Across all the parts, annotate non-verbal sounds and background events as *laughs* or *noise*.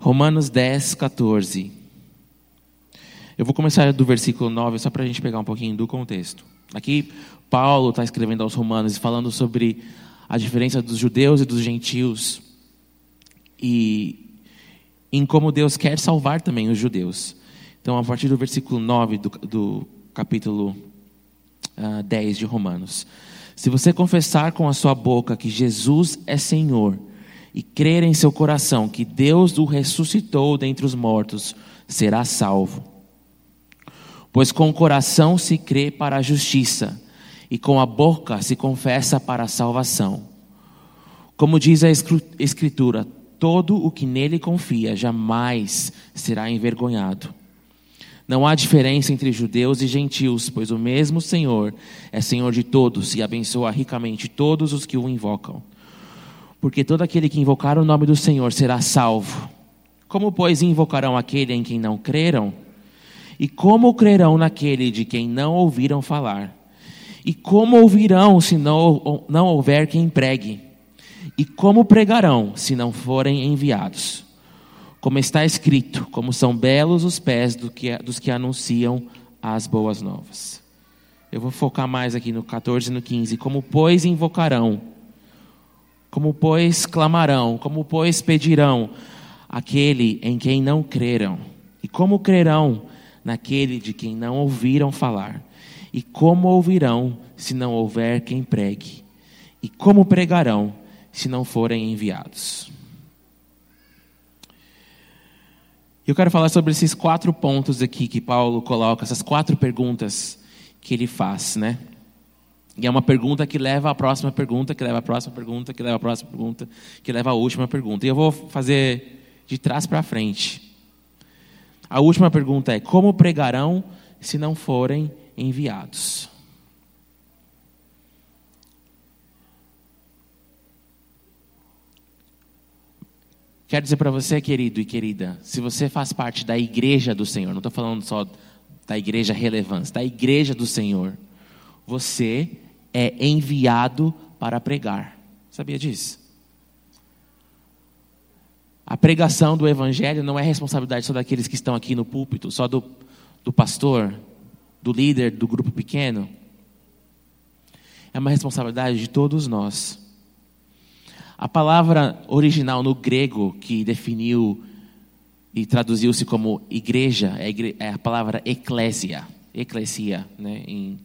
Romanos 10, 14. Eu vou começar do versículo 9, só para a gente pegar um pouquinho do contexto. Aqui, Paulo está escrevendo aos Romanos, falando sobre a diferença dos judeus e dos gentios. E em como Deus quer salvar também os judeus. Então, a partir do versículo 9 do, do capítulo uh, ah, 10 de Romanos. Se você confessar com a sua boca que Jesus é Senhor e crer em seu coração que Deus o ressuscitou dentre os mortos, será salvo. Pois com o coração se crê para a justiça e com a boca se confessa para a salvação. Como diz a Escritura, todo o que nele confia jamais será envergonhado. Não há diferença entre judeus e gentios, pois o mesmo Senhor é Senhor de todos e abençoa ricamente todos os que o invocam. Porque todo aquele que invocar o nome do Senhor será salvo. Como, pois, invocarão aquele em quem não creram? E como crerão naquele de quem não ouviram falar? E como ouvirão se não, não houver quem pregue? E como pregarão se não forem enviados? Como está escrito, como são belos os pés do que, dos que anunciam as boas novas. Eu vou focar mais aqui no 14 e no 15. Como, pois, invocarão? Como, pois, clamarão? Como, pois, pedirão aquele em quem não creram? E como crerão naquele de quem não ouviram falar? E como ouvirão se não houver quem pregue? E como pregarão se não forem enviados? Eu quero falar sobre esses quatro pontos aqui que Paulo coloca, essas quatro perguntas que ele faz, né? E é uma pergunta que leva à próxima pergunta, que leva à próxima pergunta, que leva à próxima pergunta, que leva à última pergunta. E eu vou fazer de trás para frente. A última pergunta é: como pregarão se não forem enviados? Quero dizer para você, querido e querida, se você faz parte da igreja do Senhor, não estou falando só da igreja relevância, da igreja do Senhor, você é enviado para pregar. Sabia disso? A pregação do evangelho não é responsabilidade só daqueles que estão aqui no púlpito, só do, do pastor, do líder do grupo pequeno. É uma responsabilidade de todos nós. A palavra original no grego que definiu e traduziu-se como igreja é, é a palavra eclésia, eclesia, né, em,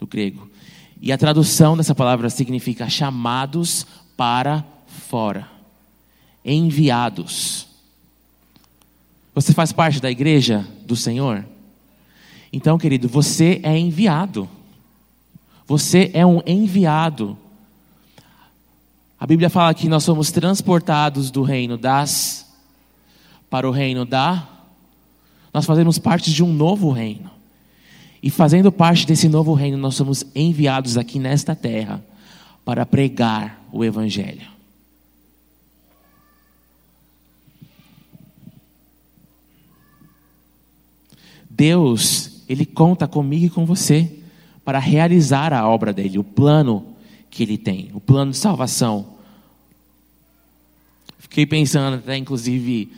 no grego. E a tradução dessa palavra significa chamados para fora, enviados. Você faz parte da igreja do Senhor? Então, querido, você é enviado. Você é um enviado a Bíblia fala que nós somos transportados do reino das para o reino da. Nós fazemos parte de um novo reino. E fazendo parte desse novo reino, nós somos enviados aqui nesta terra para pregar o Evangelho. Deus, Ele conta comigo e com você para realizar a obra dele, o plano que ele tem, o plano de salvação. Fiquei pensando até, inclusive,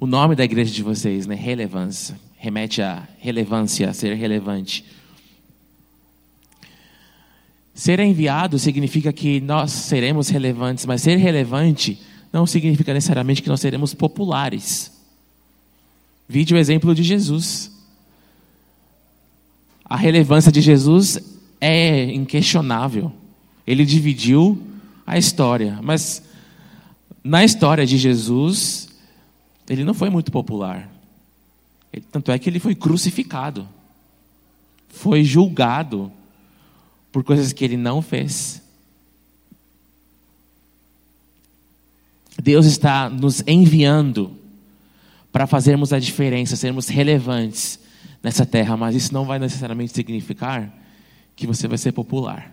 o nome da igreja de vocês, né? Relevância. Remete à relevância, a ser relevante. Ser enviado significa que nós seremos relevantes, mas ser relevante não significa necessariamente que nós seremos populares. Vide o exemplo de Jesus. A relevância de Jesus é inquestionável. Ele dividiu a história, mas na história de Jesus, ele não foi muito popular. Tanto é que ele foi crucificado, foi julgado por coisas que ele não fez. Deus está nos enviando para fazermos a diferença, sermos relevantes nessa terra, mas isso não vai necessariamente significar que você vai ser popular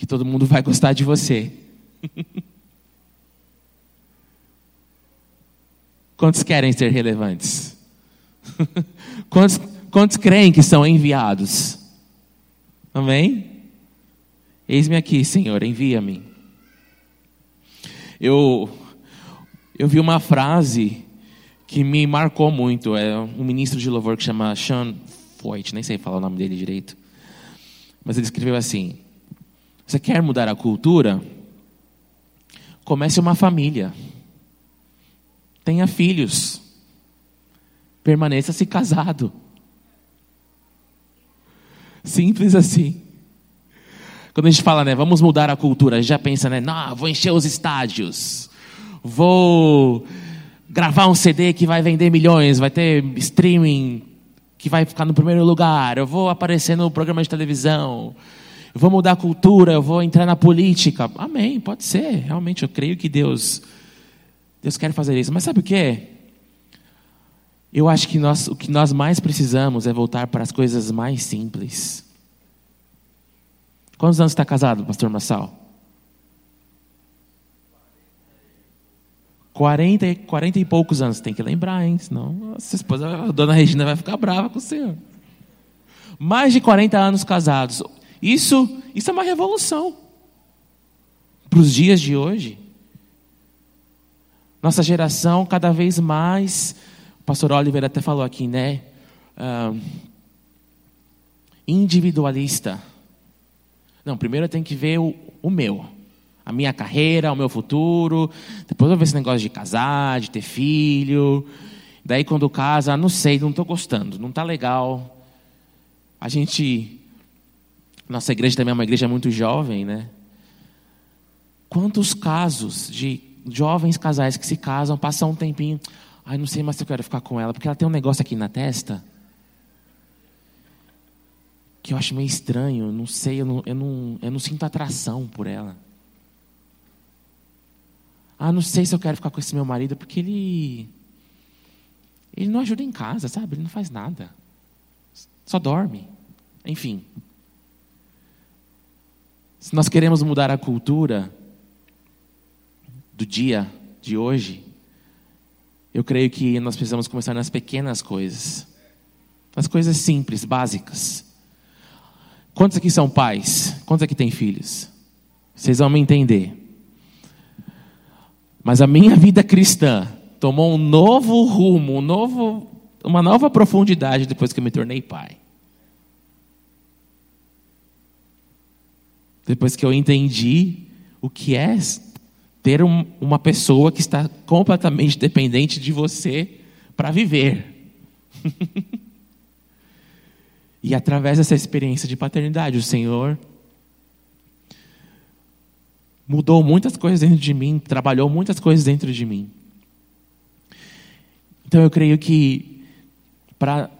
que todo mundo vai gostar de você. *laughs* Quantos querem ser relevantes? *laughs* quantos, quantos creem que são enviados? Amém? Eis-me aqui, Senhor, envia-me. Eu, eu vi uma frase que me marcou muito. É um ministro de louvor que chama Sean Foyt, nem sei falar o nome dele direito. Mas ele escreveu assim: Você quer mudar a cultura? Comece uma família. Tenha filhos. Permaneça-se casado. Simples assim. Quando a gente fala, né, vamos mudar a cultura, a gente já pensa, né, não, vou encher os estádios, vou gravar um CD que vai vender milhões, vai ter streaming que vai ficar no primeiro lugar, eu vou aparecer no programa de televisão, eu vou mudar a cultura, eu vou entrar na política. Amém, pode ser, realmente eu creio que Deus Deus quer fazer isso. Mas sabe o que? Eu acho que nós, o que nós mais precisamos é voltar para as coisas mais simples. Quantos anos está casado, pastor Massal? 40, 40 e poucos anos, tem que lembrar, hein? Senão a sua esposa, a dona Regina, vai ficar brava com o senhor. Mais de 40 anos casados. Isso, isso é uma revolução para os dias de hoje. Nossa geração, cada vez mais, o pastor Oliver até falou aqui, né? Individualista. Não, primeiro eu tenho que ver o, o meu, a minha carreira, o meu futuro. Depois eu vou ver esse negócio de casar, de ter filho. Daí quando casa, não sei, não estou gostando, não está legal. A gente, nossa igreja também é uma igreja muito jovem, né? Quantos casos de jovens casais que se casam, passam um tempinho, ai, não sei mais se eu quero ficar com ela, porque ela tem um negócio aqui na testa que eu acho meio estranho, não sei, eu não, eu não, eu não sinto atração por ela. Ah, não sei se eu quero ficar com esse meu marido, porque ele. Ele não ajuda em casa, sabe? Ele não faz nada. Só dorme. Enfim. Se nós queremos mudar a cultura, do dia de hoje, eu creio que nós precisamos começar nas pequenas coisas, nas coisas simples, básicas. Quantos aqui são pais? Quantos aqui têm filhos? Vocês vão me entender. Mas a minha vida cristã tomou um novo rumo, um novo, uma nova profundidade depois que eu me tornei pai. Depois que eu entendi o que é ter um, uma pessoa que está completamente dependente de você para viver. *laughs* e através dessa experiência de paternidade, o Senhor mudou muitas coisas dentro de mim, trabalhou muitas coisas dentro de mim. Então eu creio que para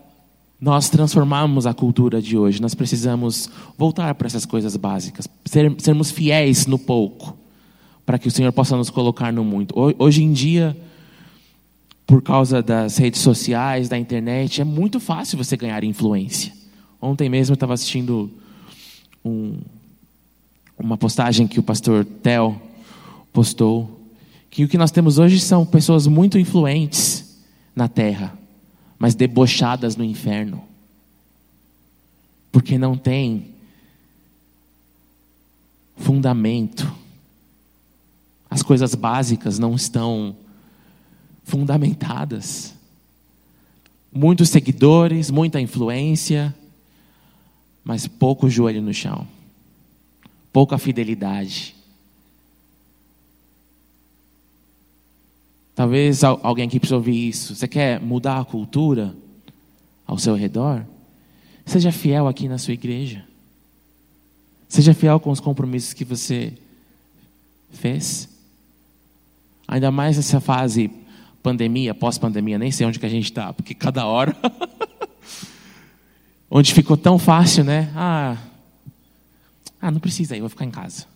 nós transformarmos a cultura de hoje, nós precisamos voltar para essas coisas básicas, ser, sermos fiéis no pouco para que o Senhor possa nos colocar no muito. Hoje em dia, por causa das redes sociais, da internet, é muito fácil você ganhar influência. Ontem mesmo eu estava assistindo um, uma postagem que o pastor Tel postou, que o que nós temos hoje são pessoas muito influentes na terra, mas debochadas no inferno. Porque não tem fundamento as coisas básicas não estão fundamentadas. Muitos seguidores, muita influência, mas pouco joelho no chão, pouca fidelidade. Talvez alguém aqui precisa ouvir isso. Você quer mudar a cultura ao seu redor? Seja fiel aqui na sua igreja. Seja fiel com os compromissos que você fez. Ainda mais nessa fase pandemia, pós-pandemia, nem sei onde que a gente está, porque cada hora. *laughs* onde ficou tão fácil, né? Ah, ah, não precisa ir, vou ficar em casa.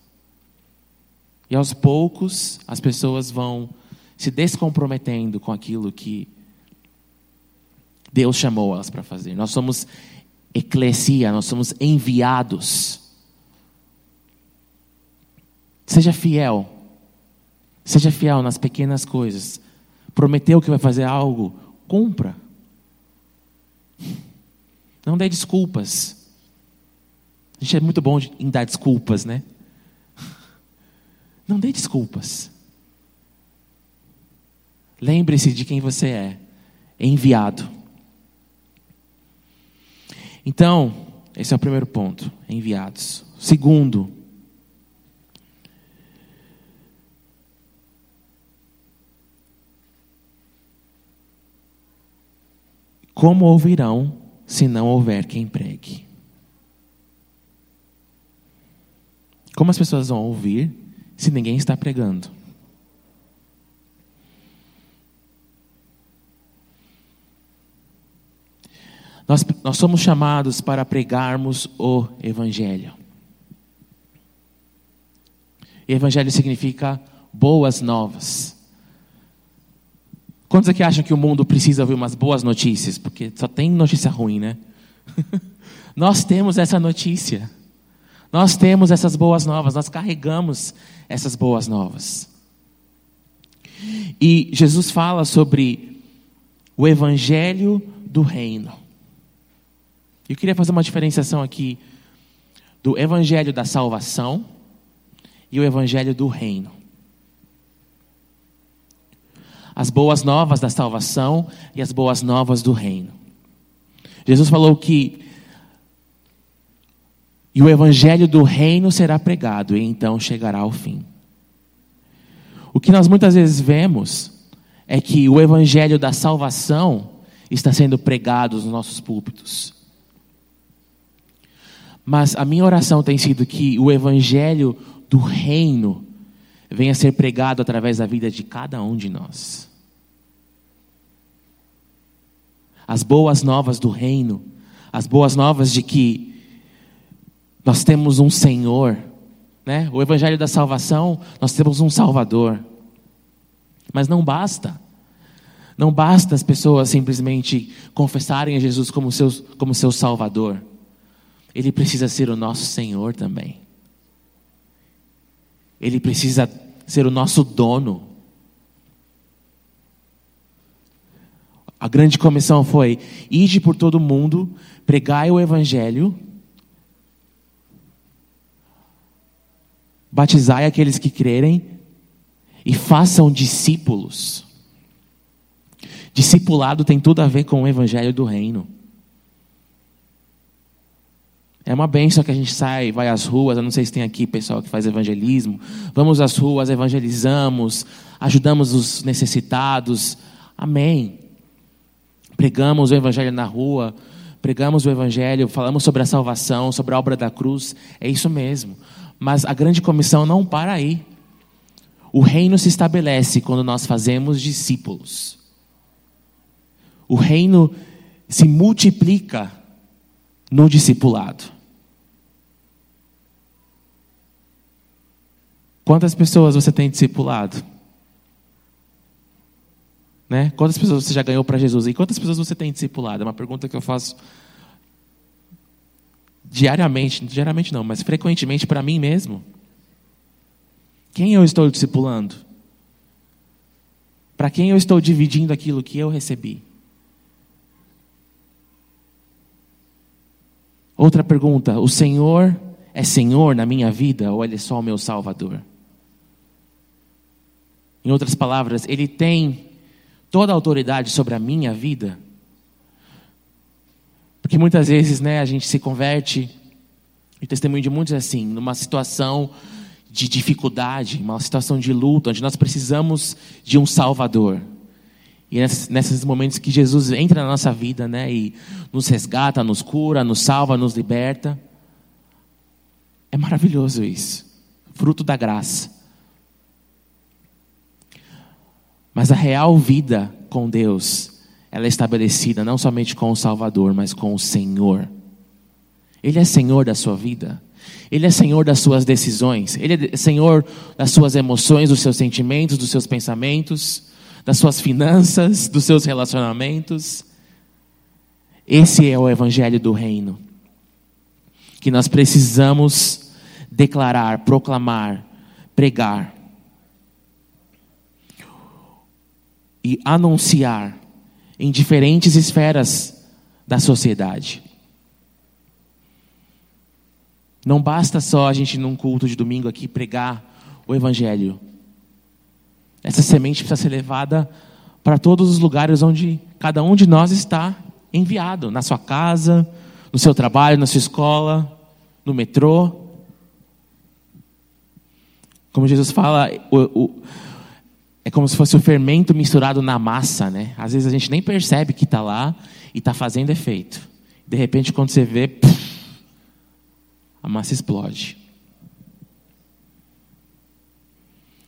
E aos poucos as pessoas vão se descomprometendo com aquilo que Deus chamou elas para fazer. Nós somos eclesia, nós somos enviados. Seja fiel Seja fiel nas pequenas coisas. Prometeu que vai fazer algo, cumpra. Não dê desculpas. A gente é muito bom em dar desculpas, né? Não dê desculpas. Lembre-se de quem você é. enviado. Então, esse é o primeiro ponto, enviados. Segundo, como ouvirão se não houver quem pregue? Como as pessoas vão ouvir se ninguém está pregando? Nós, nós somos chamados para pregarmos o Evangelho. evangelho significa boas novas. Quantos aqui acham que o mundo precisa ouvir umas boas notícias? Porque só tem notícia ruim, né? *laughs* nós temos essa notícia. Nós temos essas boas novas, nós carregamos essas boas novas. E Jesus fala sobre o evangelho do reino. Eu queria fazer uma diferenciação aqui do evangelho da salvação e o evangelho do reino. As boas novas da salvação e as boas novas do reino. Jesus falou que e o evangelho do reino será pregado, e então chegará ao fim. O que nós muitas vezes vemos é que o evangelho da salvação está sendo pregado nos nossos púlpitos. Mas a minha oração tem sido que o evangelho do reino venha ser pregado através da vida de cada um de nós. As boas novas do reino, as boas novas de que nós temos um Senhor, né? O evangelho da salvação, nós temos um Salvador. Mas não basta. Não basta as pessoas simplesmente confessarem a Jesus como seu, como seu Salvador. Ele precisa ser o nosso Senhor também. Ele precisa ser o nosso dono. A grande comissão foi: ide por todo mundo, pregai o Evangelho, batizai aqueles que crerem e façam discípulos. Discipulado tem tudo a ver com o Evangelho do Reino. É uma benção que a gente sai, vai às ruas. Eu não sei se tem aqui pessoal que faz evangelismo. Vamos às ruas, evangelizamos, ajudamos os necessitados. Amém. Pregamos o evangelho na rua, pregamos o evangelho, falamos sobre a salvação, sobre a obra da cruz. É isso mesmo. Mas a grande comissão não para aí. O reino se estabelece quando nós fazemos discípulos. O reino se multiplica no discipulado. Quantas pessoas você tem discipulado? Né? Quantas pessoas você já ganhou para Jesus? E quantas pessoas você tem discipulado? É uma pergunta que eu faço diariamente, diariamente não, mas frequentemente para mim mesmo. Quem eu estou discipulando? Para quem eu estou dividindo aquilo que eu recebi? Outra pergunta: o Senhor é Senhor na minha vida ou Ele é só o meu Salvador? Em outras palavras, Ele tem toda a autoridade sobre a minha vida? Porque muitas vezes né, a gente se converte, e testemunho de muitos é assim, numa situação de dificuldade, uma situação de luta, onde nós precisamos de um Salvador. E nesses momentos que Jesus entra na nossa vida, né, e nos resgata, nos cura, nos salva, nos liberta, é maravilhoso isso, fruto da graça. Mas a real vida com Deus, ela é estabelecida não somente com o Salvador, mas com o Senhor. Ele é Senhor da sua vida. Ele é Senhor das suas decisões. Ele é Senhor das suas emoções, dos seus sentimentos, dos seus pensamentos, das suas finanças, dos seus relacionamentos. Esse é o Evangelho do Reino. Que nós precisamos declarar, proclamar, pregar. E anunciar em diferentes esferas da sociedade. Não basta só a gente, num culto de domingo aqui, pregar o Evangelho. Essa semente precisa ser levada para todos os lugares onde cada um de nós está enviado na sua casa, no seu trabalho, na sua escola, no metrô. Como Jesus fala, o, o, é como se fosse o fermento misturado na massa, né? Às vezes a gente nem percebe que está lá e está fazendo efeito. De repente, quando você vê, puff, a massa explode.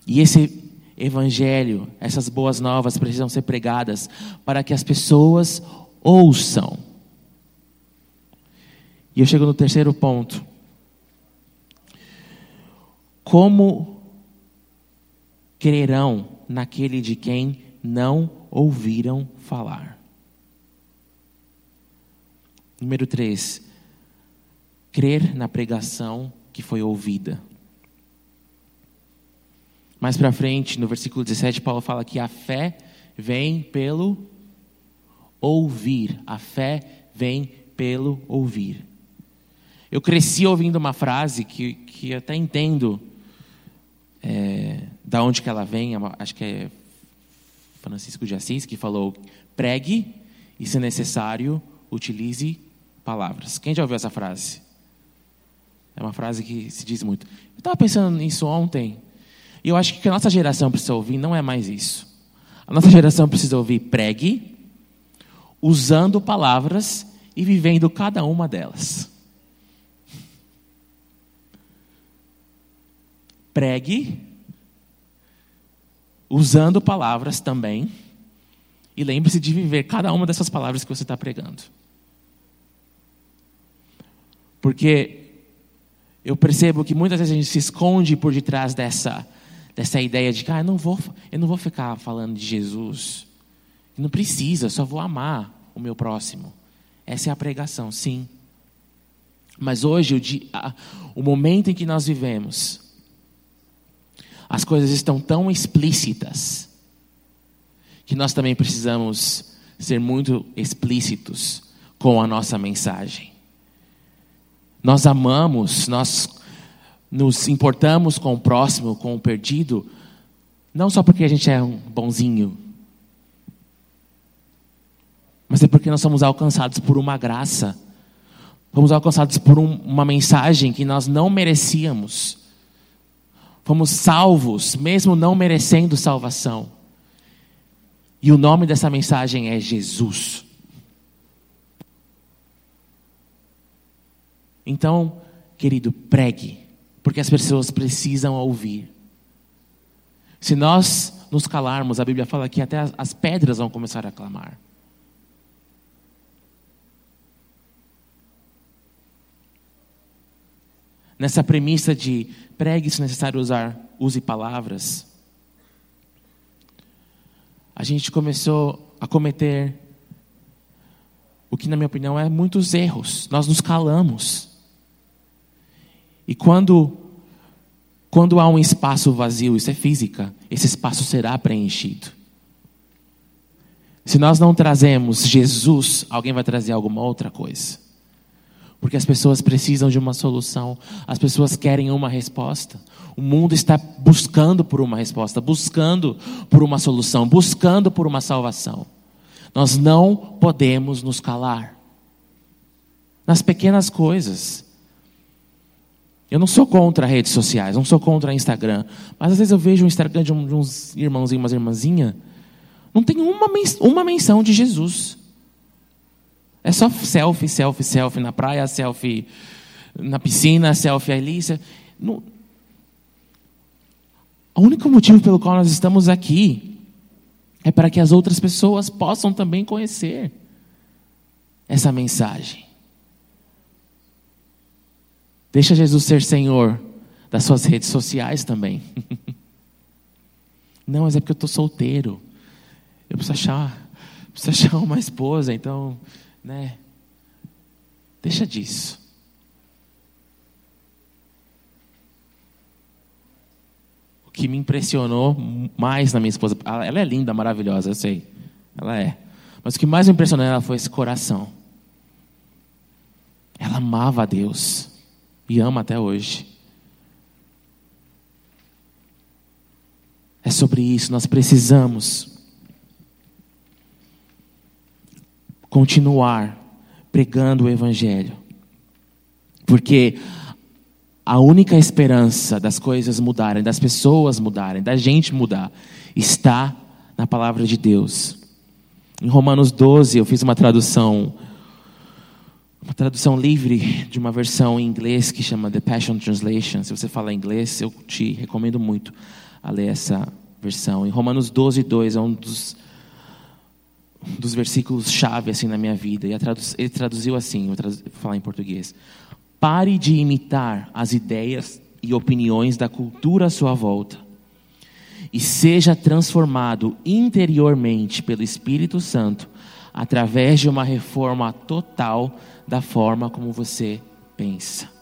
E esse evangelho, essas boas novas precisam ser pregadas para que as pessoas ouçam. E eu chego no terceiro ponto. Como crerão naquele de quem não ouviram falar? Número 3. Crer na pregação que foi ouvida. Mais para frente, no versículo 17, Paulo fala que a fé vem pelo ouvir. A fé vem pelo ouvir. Eu cresci ouvindo uma frase que, que até entendo é, da onde que ela vem, é acho que é Francisco de Assis que falou: pregue e, se necessário, utilize palavras. Quem já ouviu essa frase? É uma frase que se diz muito. Eu estava pensando nisso ontem, e eu acho que a nossa geração precisa ouvir não é mais isso. A nossa geração precisa ouvir pregue, usando palavras e vivendo cada uma delas. *laughs* Pregue, usando palavras também, e lembre-se de viver cada uma dessas palavras que você está pregando. Porque eu percebo que muitas vezes a gente se esconde por detrás dessa dessa ideia de que ah, eu, não vou, eu não vou ficar falando de Jesus. Não precisa, só vou amar o meu próximo. Essa é a pregação, sim. Mas hoje, o, dia, o momento em que nós vivemos, as coisas estão tão explícitas, que nós também precisamos ser muito explícitos com a nossa mensagem. Nós amamos, nós nos importamos com o próximo, com o perdido, não só porque a gente é um bonzinho, mas é porque nós somos alcançados por uma graça, fomos alcançados por um, uma mensagem que nós não merecíamos, fomos salvos, mesmo não merecendo salvação. E o nome dessa mensagem é Jesus. Então, querido, pregue porque as pessoas precisam ouvir. Se nós nos calarmos, a Bíblia fala que até as pedras vão começar a clamar. Nessa premissa de pregue se necessário usar, use palavras, a gente começou a cometer o que, na minha opinião, é muitos erros. Nós nos calamos. E quando quando há um espaço vazio, isso é física, esse espaço será preenchido. Se nós não trazemos Jesus, alguém vai trazer alguma outra coisa. Porque as pessoas precisam de uma solução, as pessoas querem uma resposta. O mundo está buscando por uma resposta, buscando por uma solução, buscando por uma salvação. Nós não podemos nos calar. Nas pequenas coisas, eu não sou contra redes sociais, não sou contra Instagram. Mas às vezes eu vejo o Instagram de, uns irmãozinhos, umas irmãzinhas, não tem uma, uma menção de Jesus. É só selfie, selfie, selfie na praia, selfie na piscina, selfie ali. No... O único motivo pelo qual nós estamos aqui é para que as outras pessoas possam também conhecer essa mensagem. Deixa Jesus ser Senhor das suas redes sociais também. *laughs* Não, mas é porque eu estou solteiro. Eu preciso achar, preciso achar uma esposa, então, né? Deixa disso. O que me impressionou mais na minha esposa, ela é linda, maravilhosa, eu sei. Ela é. Mas o que mais me impressionou nela foi esse coração. Ela amava a Deus e ama até hoje. É sobre isso, nós precisamos continuar pregando o Evangelho. Porque a única esperança das coisas mudarem, das pessoas mudarem, da gente mudar, está na palavra de Deus. Em Romanos 12, eu fiz uma tradução, uma tradução livre de uma versão em inglês que chama The Passion Translation. Se você fala inglês, eu te recomendo muito a ler essa versão. Em Romanos 12, 2 é um dos, dos versículos chave assim na minha vida. E ele traduziu assim, vou falar em português. Pare de imitar as ideias e opiniões da cultura à sua volta e seja transformado interiormente pelo Espírito Santo através de uma reforma total da forma como você pensa.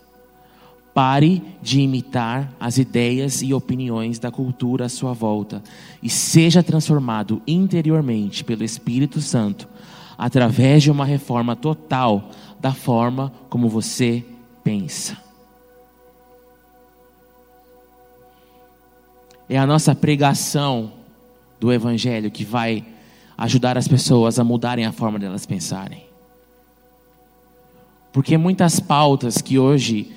Pare de imitar as ideias e opiniões da cultura à sua volta e seja transformado interiormente pelo Espírito Santo através de uma reforma total da forma como você pensa. É a nossa pregação do Evangelho que vai ajudar as pessoas a mudarem a forma delas pensarem. Porque muitas pautas que hoje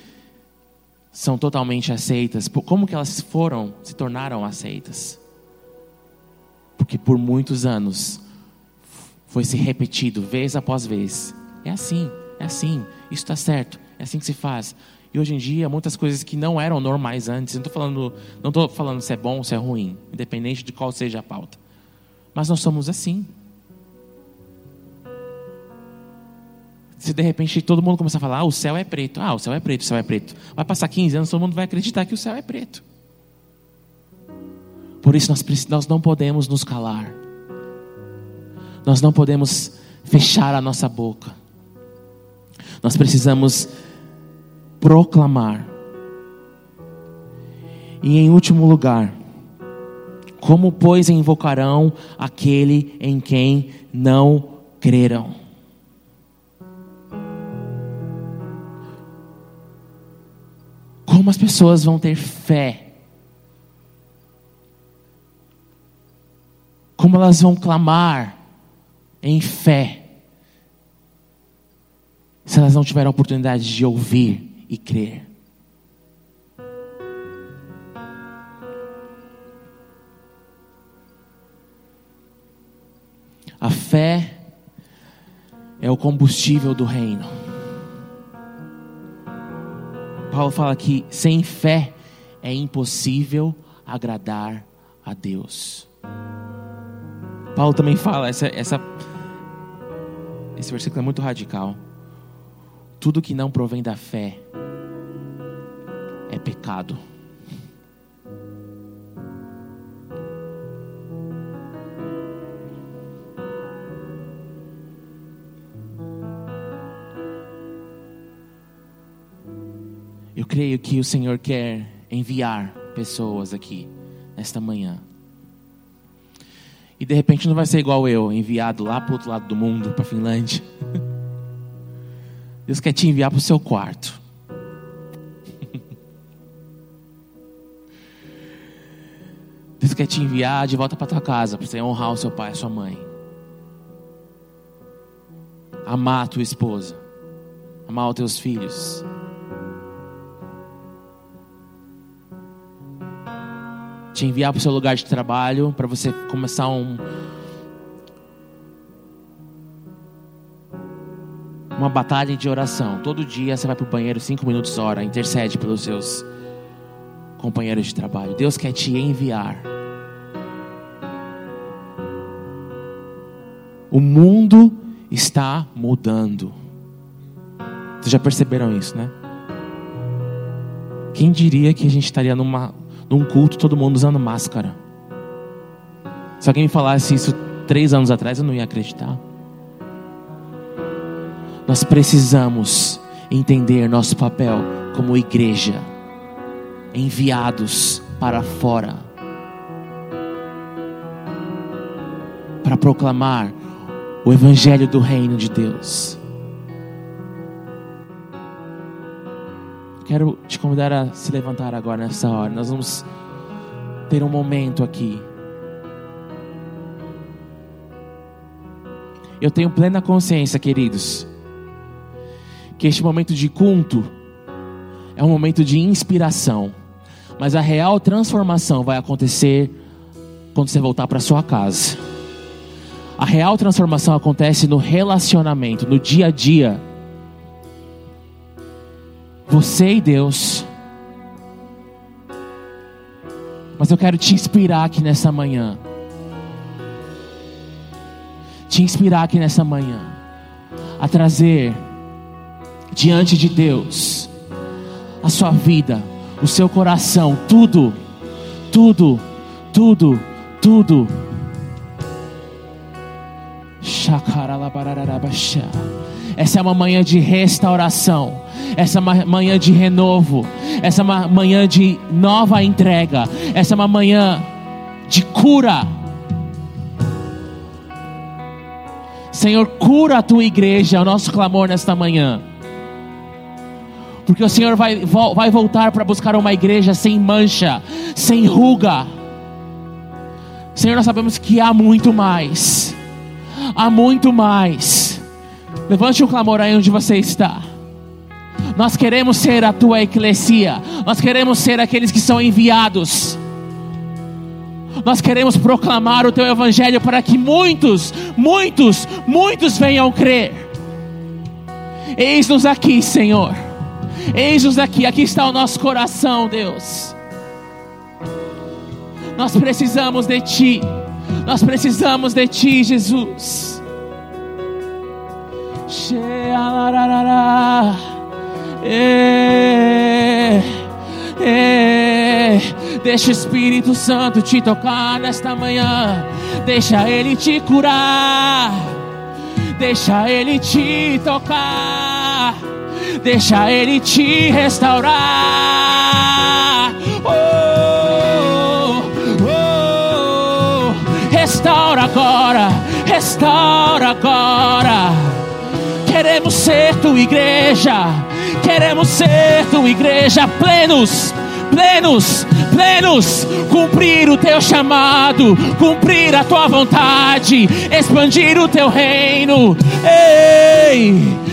são totalmente aceitas, como que elas foram, se tornaram aceitas? Porque por muitos anos foi se repetido vez após vez. É assim, é assim, isso está certo, é assim que se faz. E hoje em dia, muitas coisas que não eram normais antes, não estou falando, não falando se é bom ou se é ruim, independente de qual seja a pauta. Mas nós somos assim. Se de repente todo mundo começar a falar, ah, o céu é preto, ah, o céu é preto, o céu é preto. Vai passar 15 anos, todo mundo vai acreditar que o céu é preto. Por isso nós, nós não podemos nos calar. Nós não podemos fechar a nossa boca. Nós precisamos proclamar. E em último lugar, como, pois, invocarão aquele em quem não creram? Como as pessoas vão ter fé? Como elas vão clamar em fé? se elas não tiveram a oportunidade de ouvir e crer. A fé é o combustível do reino. Paulo fala que sem fé é impossível agradar a Deus. Paulo também fala, essa, essa, esse versículo é muito radical. Tudo que não provém da fé é pecado. Eu creio que o Senhor quer enviar pessoas aqui nesta manhã. E de repente não vai ser igual eu, enviado lá para o outro lado do mundo, para a Finlândia. Deus quer te enviar para o seu quarto. Deus quer te enviar de volta para tua casa, para você honrar o seu pai e a sua mãe. Amar a tua esposa. Amar os teus filhos. Te enviar para o seu lugar de trabalho, para você começar um, uma batalha de oração. Todo dia você vai para o banheiro cinco minutos hora, intercede pelos seus companheiros de trabalho. Deus quer te enviar. O mundo está mudando. Vocês já perceberam isso, né? Quem diria que a gente estaria numa, num culto todo mundo usando máscara? Se alguém me falasse isso três anos atrás, eu não ia acreditar. Nós precisamos entender nosso papel como igreja, enviados para fora, para proclamar o Evangelho do Reino de Deus. Quero te convidar a se levantar agora nessa hora. Nós vamos ter um momento aqui Eu tenho plena consciência, queridos, que este momento de culto é um momento de inspiração, mas a real transformação vai acontecer quando você voltar para sua casa. A real transformação acontece no relacionamento, no dia a dia. Você e Deus. Mas eu quero te inspirar aqui nessa manhã. Te inspirar aqui nessa manhã. A trazer diante de Deus a sua vida, o seu coração, tudo, tudo, tudo, tudo. Essa é uma manhã de restauração. Essa é uma manhã de renovo. Essa é uma manhã de nova entrega. Essa é uma manhã de cura. Senhor, cura a tua igreja, é o nosso clamor nesta manhã. Porque o Senhor vai, vai voltar para buscar uma igreja sem mancha, sem ruga. Senhor, nós sabemos que há muito mais. Há muito mais. Levante o clamor aí onde você está. Nós queremos ser a tua eclesia. Nós queremos ser aqueles que são enviados. Nós queremos proclamar o teu evangelho para que muitos, muitos, muitos venham crer. Eis-nos aqui, Senhor. Eis-nos aqui. Aqui está o nosso coração, Deus. Nós precisamos de Ti. Nós precisamos de Ti, Jesus. É, deixa o Espírito Santo te tocar nesta manhã. Deixa Ele te curar. Deixa Ele te tocar. Deixa Ele te restaurar. Oh, oh, restaura agora. Restaura agora. Ser tua igreja. Queremos ser tua igreja plenos plenos, plenos, cumprir o teu chamado, cumprir a tua vontade, expandir o teu reino. Ei!